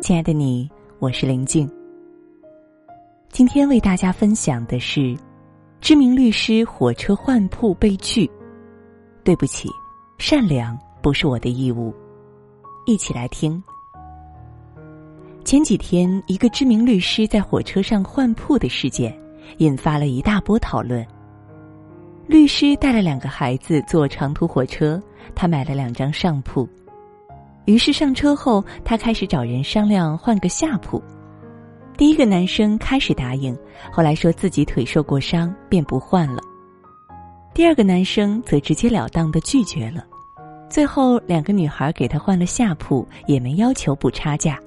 亲爱的你，我是林静。今天为大家分享的是，知名律师火车换铺被拒。对不起，善良不是我的义务。一起来听。前几天，一个知名律师在火车上换铺的事件，引发了一大波讨论。律师带了两个孩子坐长途火车，他买了两张上铺。于是上车后，他开始找人商量换个下铺。第一个男生开始答应，后来说自己腿受过伤，便不换了。第二个男生则直截了当的拒绝了。最后，两个女孩给他换了下铺，也没要求补差价。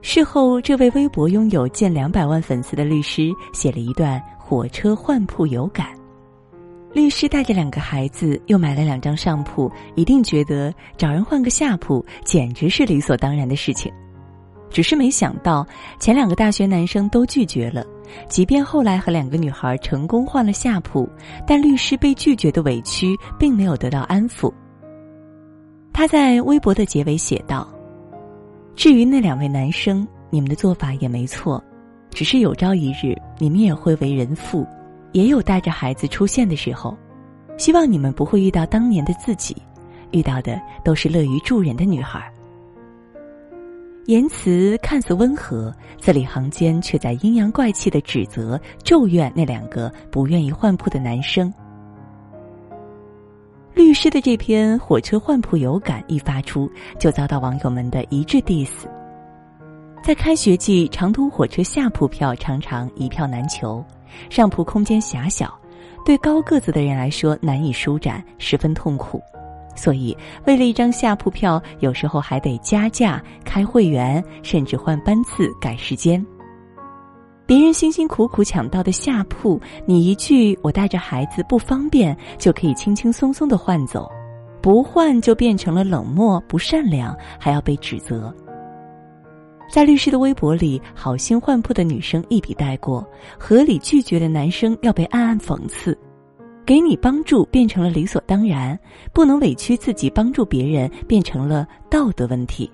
事后，这位微博拥有近两百万粉丝的律师写了一段火车换铺有感。律师带着两个孩子，又买了两张上铺，一定觉得找人换个下铺简直是理所当然的事情。只是没想到，前两个大学男生都拒绝了，即便后来和两个女孩成功换了下铺，但律师被拒绝的委屈并没有得到安抚。他在微博的结尾写道：“至于那两位男生，你们的做法也没错，只是有朝一日你们也会为人父。”也有带着孩子出现的时候，希望你们不会遇到当年的自己，遇到的都是乐于助人的女孩。言辞看似温和，字里行间却在阴阳怪气的指责、咒怨那两个不愿意换铺的男生。律师的这篇火车换铺有感一发出，就遭到网友们的一致 diss。在开学季，长途火车下铺票常常一票难求。上铺空间狭小，对高个子的人来说难以舒展，十分痛苦。所以，为了一张下铺票，有时候还得加价、开会员，甚至换班次、改时间。别人辛辛苦苦抢到的下铺，你一句“我带着孩子不方便”，就可以轻轻松松的换走，不换就变成了冷漠、不善良，还要被指责。在律师的微博里，好心换铺的女生一笔带过，合理拒绝的男生要被暗暗讽刺。给你帮助变成了理所当然，不能委屈自己帮助别人变成了道德问题。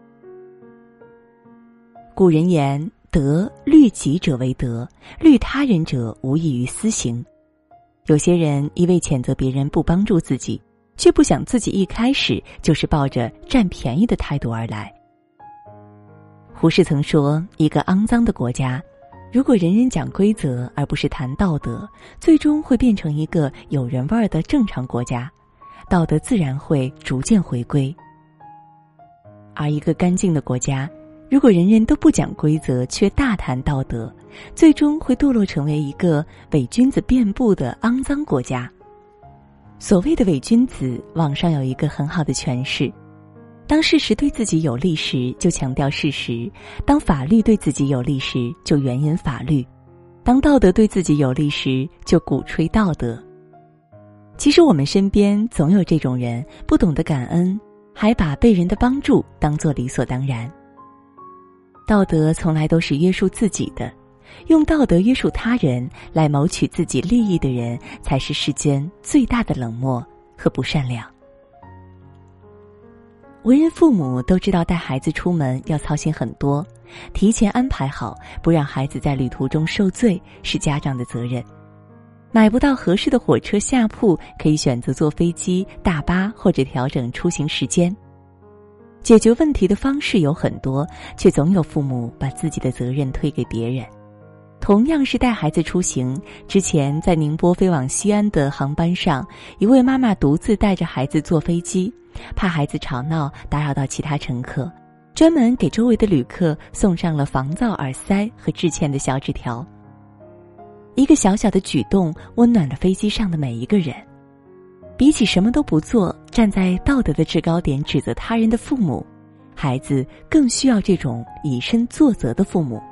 古人言：“德律己者为德，律他人者无异于私刑。”有些人一味谴责别人不帮助自己，却不想自己一开始就是抱着占便宜的态度而来。胡适曾说：“一个肮脏的国家，如果人人讲规则而不是谈道德，最终会变成一个有人味儿的正常国家，道德自然会逐渐回归。而一个干净的国家，如果人人都不讲规则却大谈道德，最终会堕落成为一个伪君子遍布的肮脏国家。所谓的伪君子，网上有一个很好的诠释。”当事实对自己有利时，就强调事实；当法律对自己有利时，就援引法律；当道德对自己有利时，就鼓吹道德。其实我们身边总有这种人，不懂得感恩，还把被人的帮助当做理所当然。道德从来都是约束自己的，用道德约束他人来谋取自己利益的人，才是世间最大的冷漠和不善良。为人父母都知道，带孩子出门要操心很多，提前安排好，不让孩子在旅途中受罪是家长的责任。买不到合适的火车下铺，可以选择坐飞机、大巴或者调整出行时间。解决问题的方式有很多，却总有父母把自己的责任推给别人。同样是带孩子出行，之前在宁波飞往西安的航班上，一位妈妈独自带着孩子坐飞机。怕孩子吵闹打扰到其他乘客，专门给周围的旅客送上了防噪耳塞和致歉的小纸条。一个小小的举动，温暖了飞机上的每一个人。比起什么都不做，站在道德的制高点指责他人的父母，孩子更需要这种以身作则的父母。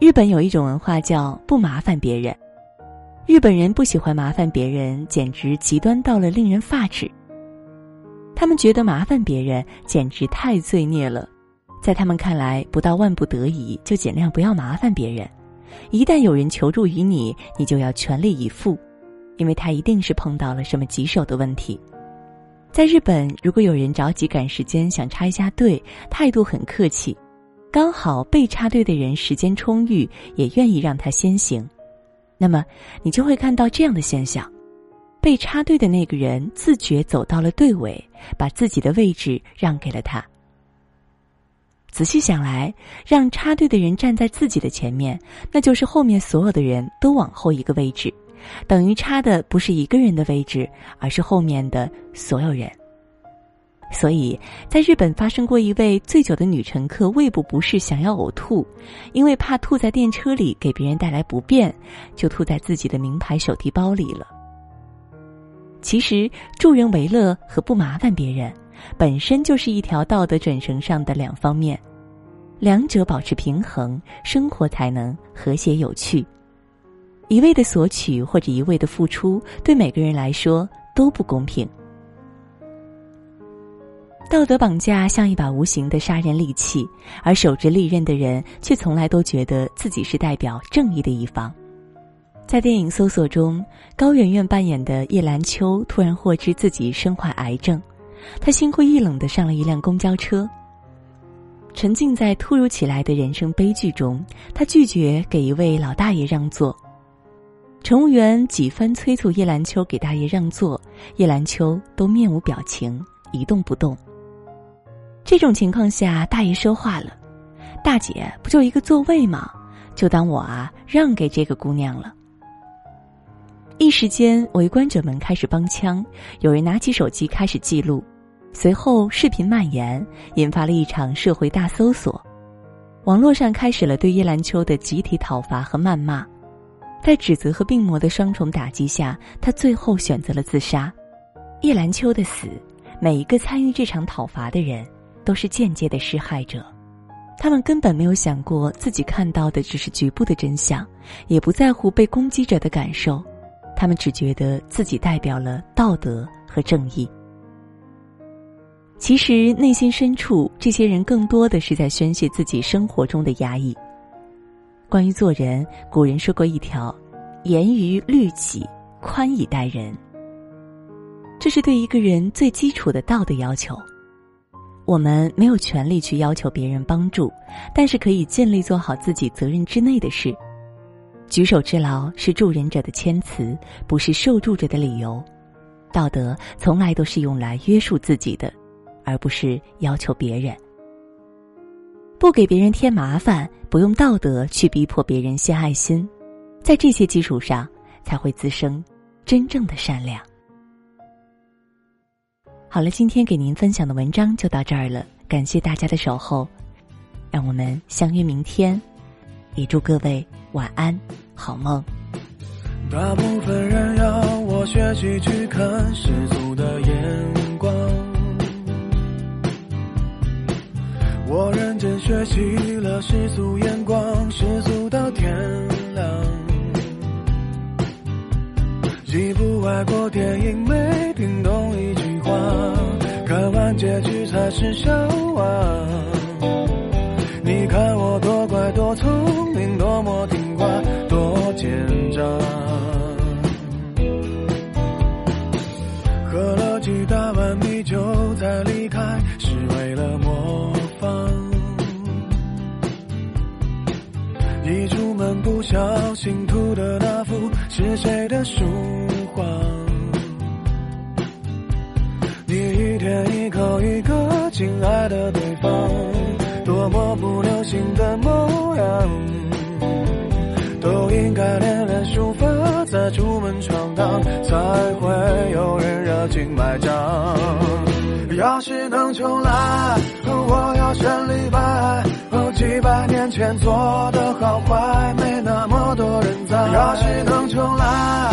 日本有一种文化叫不麻烦别人，日本人不喜欢麻烦别人，简直极端到了令人发指。他们觉得麻烦别人简直太罪孽了，在他们看来，不到万不得已就尽量不要麻烦别人。一旦有人求助于你，你就要全力以赴，因为他一定是碰到了什么棘手的问题。在日本，如果有人着急赶时间想插一下队，态度很客气，刚好被插队的人时间充裕，也愿意让他先行，那么你就会看到这样的现象：被插队的那个人自觉走到了队尾，把自己的位置让给了他。仔细想来，让插队的人站在自己的前面，那就是后面所有的人都往后一个位置。等于插的不是一个人的位置，而是后面的所有人。所以，在日本发生过一位醉酒的女乘客胃部不适，想要呕吐，因为怕吐在电车里给别人带来不便，就吐在自己的名牌手提包里了。其实，助人为乐和不麻烦别人，本身就是一条道德准绳上的两方面，两者保持平衡，生活才能和谐有趣。一味的索取或者一味的付出，对每个人来说都不公平。道德绑架像一把无形的杀人利器，而手执利刃的人却从来都觉得自己是代表正义的一方。在电影《搜索》中，高圆圆扮演的叶兰秋突然获知自己身患癌症，她心灰意冷的上了一辆公交车。沉浸在突如其来的人生悲剧中，她拒绝给一位老大爷让座。乘务员几番催促叶兰秋给大爷让座，叶兰秋都面无表情，一动不动。这种情况下，大爷说话了：“大姐，不就一个座位吗？就当我啊让给这个姑娘了。”一时间，围观者们开始帮腔，有人拿起手机开始记录，随后视频蔓延，引发了一场社会大搜索，网络上开始了对叶兰秋的集体讨伐和谩骂。在指责和病魔的双重打击下，他最后选择了自杀。叶兰秋的死，每一个参与这场讨伐的人都是间接的施害者。他们根本没有想过自己看到的只是局部的真相，也不在乎被攻击者的感受。他们只觉得自己代表了道德和正义。其实内心深处，这些人更多的是在宣泄自己生活中的压抑。关于做人，古人说过一条：“严于律己，宽以待人。”这是对一个人最基础的道德要求。我们没有权利去要求别人帮助，但是可以尽力做好自己责任之内的事。举手之劳是助人者的谦辞，不是受助者的理由。道德从来都是用来约束自己的，而不是要求别人。不给别人添麻烦，不用道德去逼迫别人献爱心，在这些基础上，才会滋生真正的善良。好了，今天给您分享的文章就到这儿了，感谢大家的守候，让我们相约明天，也祝各位晚安，好梦。大部分人要我学习去看世俗的眼光。我认真学习了世俗眼光，世俗到天亮。一部外国电影没听懂一句，看完结局才是笑话。你看我多乖多聪明，多么听话，多奸诈。喝了几大碗米酒再离开，是为了模仿。一出门不小心吐的那幅是谁的书的对方，多么不流行的模样，都应该练练书法，再出门闯荡，才会有人热情买账。要是能重来，我要选李白。几百年前做的好坏，没那么多人在。要是能重来，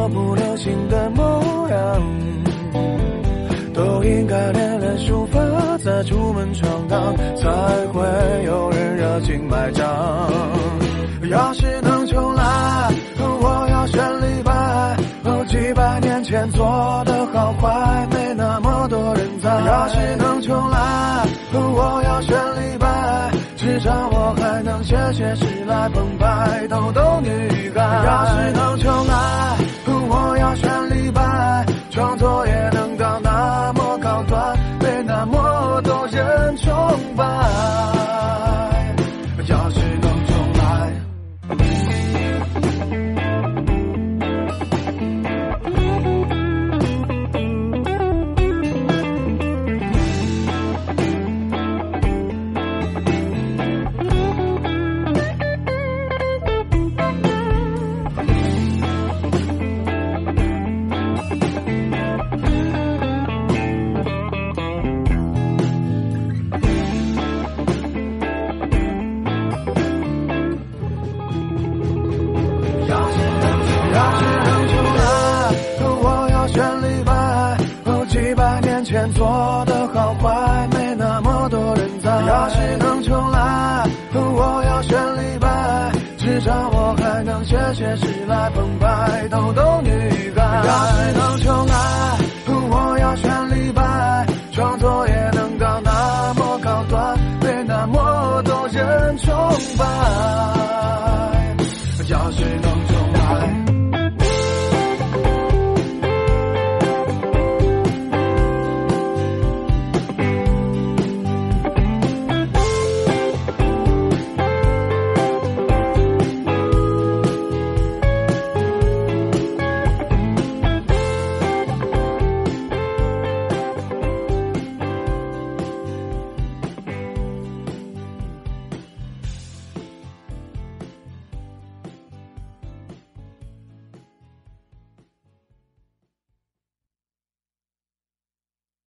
多么不流行的模样，都应该练练书法，再出门闯荡，才会有人热情买账。要是能重来，我要选李白。几百年前做的好坏，没那么多人在。要是能重来，我要选李白，至少我还能写写诗来澎湃，逗逗女孩。要是能写诗